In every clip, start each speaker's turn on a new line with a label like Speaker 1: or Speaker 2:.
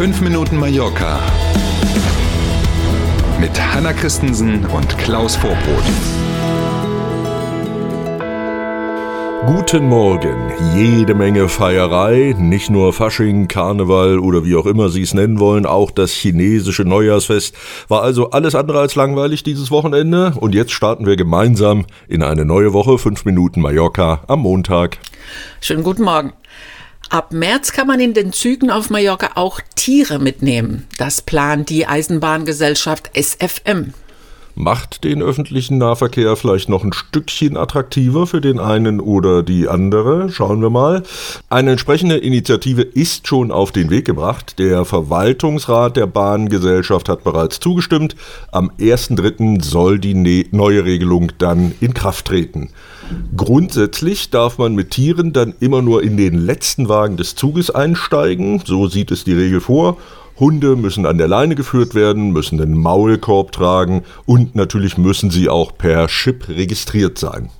Speaker 1: 5 Minuten Mallorca mit Hanna Christensen und Klaus Vorbrot.
Speaker 2: Guten Morgen. Jede Menge Feierei, nicht nur Fasching, Karneval oder wie auch immer Sie es nennen wollen, auch das chinesische Neujahrsfest war also alles andere als langweilig dieses Wochenende und jetzt starten wir gemeinsam in eine neue Woche, 5 Minuten Mallorca am Montag.
Speaker 3: Schönen guten Morgen. Ab März kann man in den Zügen auf Mallorca auch Tiere mitnehmen. Das plant die Eisenbahngesellschaft SFM
Speaker 2: macht den öffentlichen Nahverkehr vielleicht noch ein Stückchen attraktiver für den einen oder die andere. Schauen wir mal. Eine entsprechende Initiative ist schon auf den Weg gebracht. Der Verwaltungsrat der Bahngesellschaft hat bereits zugestimmt. Am 1.3. soll die ne-, neue Regelung dann in Kraft treten. Grundsätzlich darf man mit Tieren dann immer nur in den letzten Wagen des Zuges einsteigen. So sieht es die Regel vor. Hunde müssen an der Leine geführt werden, müssen den Maulkorb tragen und natürlich müssen sie auch per Chip registriert sein.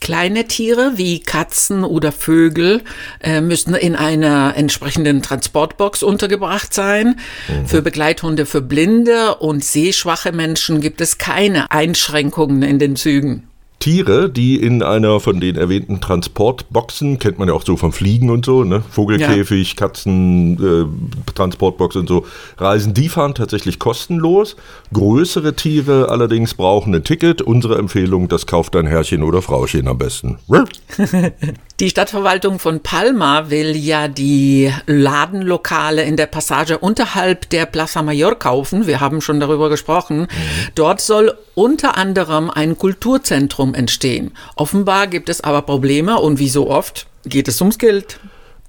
Speaker 3: Kleine Tiere wie Katzen oder Vögel äh, müssen in einer entsprechenden Transportbox untergebracht sein. Mhm. Für Begleithunde für blinde und sehschwache Menschen gibt es keine Einschränkungen in den Zügen.
Speaker 2: Tiere, die in einer von den erwähnten Transportboxen, kennt man ja auch so vom Fliegen und so, ne? Vogelkäfig, ja. Katzen, äh, Transportbox und so, reisen, die fahren tatsächlich kostenlos. Größere Tiere allerdings brauchen ein Ticket. Unsere Empfehlung, das kauft dein Herrchen oder Frauchen am besten.
Speaker 3: Die Stadtverwaltung von Palma will ja die Ladenlokale in der Passage unterhalb der Plaza Mayor kaufen. Wir haben schon darüber gesprochen. Mhm. Dort soll unter anderem ein Kulturzentrum entstehen. Offenbar gibt es aber Probleme und wie so oft geht es ums Geld.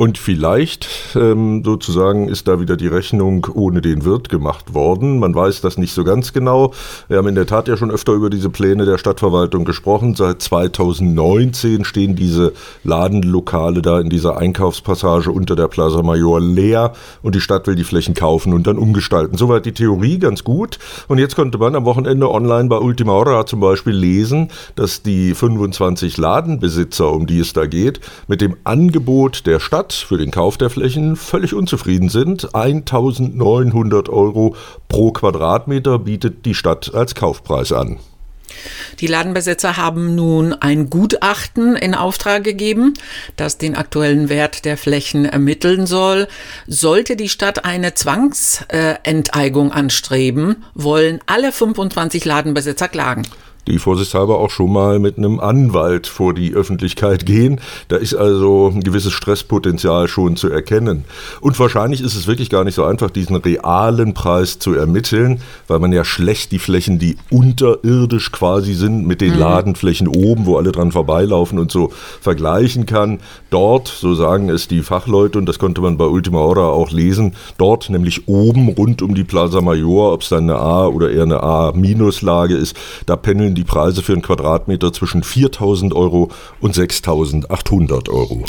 Speaker 2: Und vielleicht ähm, sozusagen ist da wieder die Rechnung ohne den Wirt gemacht worden. Man weiß das nicht so ganz genau. Wir haben in der Tat ja schon öfter über diese Pläne der Stadtverwaltung gesprochen. Seit 2019 stehen diese Ladenlokale da in dieser Einkaufspassage unter der Plaza Major leer und die Stadt will die Flächen kaufen und dann umgestalten. Soweit die Theorie ganz gut. Und jetzt konnte man am Wochenende online bei Ultima Hora zum Beispiel lesen, dass die 25 Ladenbesitzer, um die es da geht, mit dem Angebot der Stadt Stadt für den Kauf der Flächen völlig unzufrieden sind. 1900 Euro pro Quadratmeter bietet die Stadt als Kaufpreis an.
Speaker 3: Die Ladenbesitzer haben nun ein Gutachten in Auftrag gegeben, das den aktuellen Wert der Flächen ermitteln soll. Sollte die Stadt eine Zwangsenteigung anstreben, wollen alle 25 Ladenbesitzer klagen
Speaker 2: die vorsichtshalber auch schon mal mit einem Anwalt vor die Öffentlichkeit gehen. Da ist also ein gewisses Stresspotenzial schon zu erkennen. Und wahrscheinlich ist es wirklich gar nicht so einfach, diesen realen Preis zu ermitteln, weil man ja schlecht die Flächen, die unterirdisch quasi sind, mit den mhm. Ladenflächen oben, wo alle dran vorbeilaufen und so vergleichen kann. Dort, so sagen es die Fachleute, und das konnte man bei Ultima Hora auch lesen, dort nämlich oben rund um die Plaza Major, ob es dann eine A oder eher eine A-Lage ist, da pendeln die Preise für einen Quadratmeter zwischen 4.000 Euro und 6.800 Euro.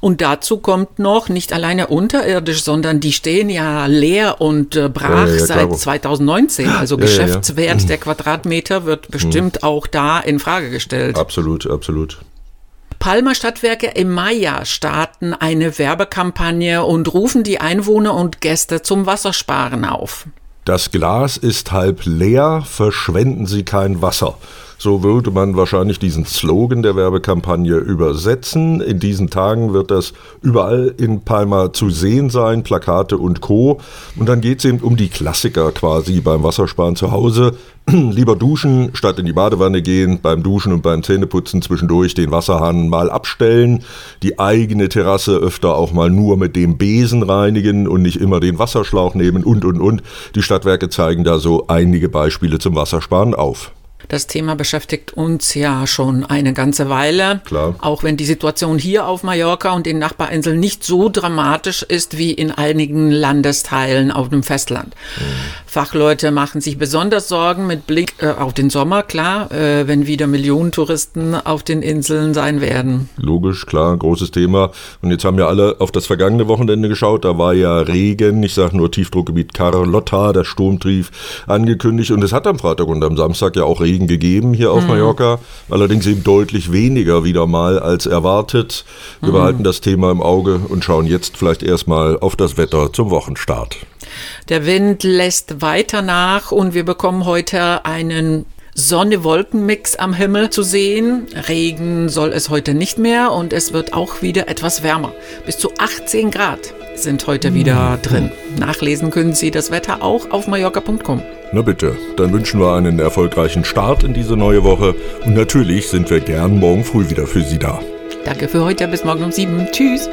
Speaker 3: Und dazu kommt noch nicht alleine unterirdisch, sondern die stehen ja leer und äh, brach ja, ja, seit 2019. Also ja, Geschäftswert der Quadratmeter wird bestimmt mhm. auch da in Frage gestellt.
Speaker 2: Absolut, absolut.
Speaker 3: Palmer Stadtwerke im Maya starten eine Werbekampagne und rufen die Einwohner und Gäste zum Wassersparen auf.
Speaker 2: Das Glas ist halb leer, verschwenden Sie kein Wasser. So würde man wahrscheinlich diesen Slogan der Werbekampagne übersetzen. In diesen Tagen wird das überall in Palma zu sehen sein, Plakate und Co. Und dann geht es eben um die Klassiker quasi beim Wassersparen zu Hause. Lieber duschen, statt in die Badewanne gehen, beim Duschen und beim Zähneputzen zwischendurch den Wasserhahn mal abstellen, die eigene Terrasse öfter auch mal nur mit dem Besen reinigen und nicht immer den Wasserschlauch nehmen und und und. Die Stadtwerke zeigen da so einige Beispiele zum Wassersparen auf.
Speaker 3: Das Thema beschäftigt uns ja schon eine ganze Weile.
Speaker 2: Klar.
Speaker 3: Auch wenn die Situation hier auf Mallorca und den Nachbarinseln nicht so dramatisch ist wie in einigen Landesteilen auf dem Festland. Mhm. Fachleute machen sich besonders Sorgen mit Blick äh, auf den Sommer, klar, äh, wenn wieder Millionen Touristen auf den Inseln sein werden.
Speaker 2: Logisch, klar, großes Thema. Und jetzt haben ja alle auf das vergangene Wochenende geschaut. Da war ja Regen, ich sage nur Tiefdruckgebiet Carlotta, der Sturmtrief angekündigt. Und es hat am Freitag und am Samstag ja auch Regen Regen gegeben hier auf Mallorca, allerdings eben deutlich weniger wieder mal als erwartet. Wir behalten das Thema im Auge und schauen jetzt vielleicht erstmal auf das Wetter zum Wochenstart.
Speaker 3: Der Wind lässt weiter nach und wir bekommen heute einen Sonne-Wolken-Mix am Himmel zu sehen. Regen soll es heute nicht mehr und es wird auch wieder etwas wärmer. Bis zu 18 Grad sind heute wieder drin. Nachlesen können Sie das Wetter auch auf mallorca.com.
Speaker 2: Na bitte, dann wünschen wir einen erfolgreichen Start in diese neue Woche und natürlich sind wir gern morgen früh wieder für Sie da.
Speaker 3: Danke für heute, bis morgen um sieben. Tschüss.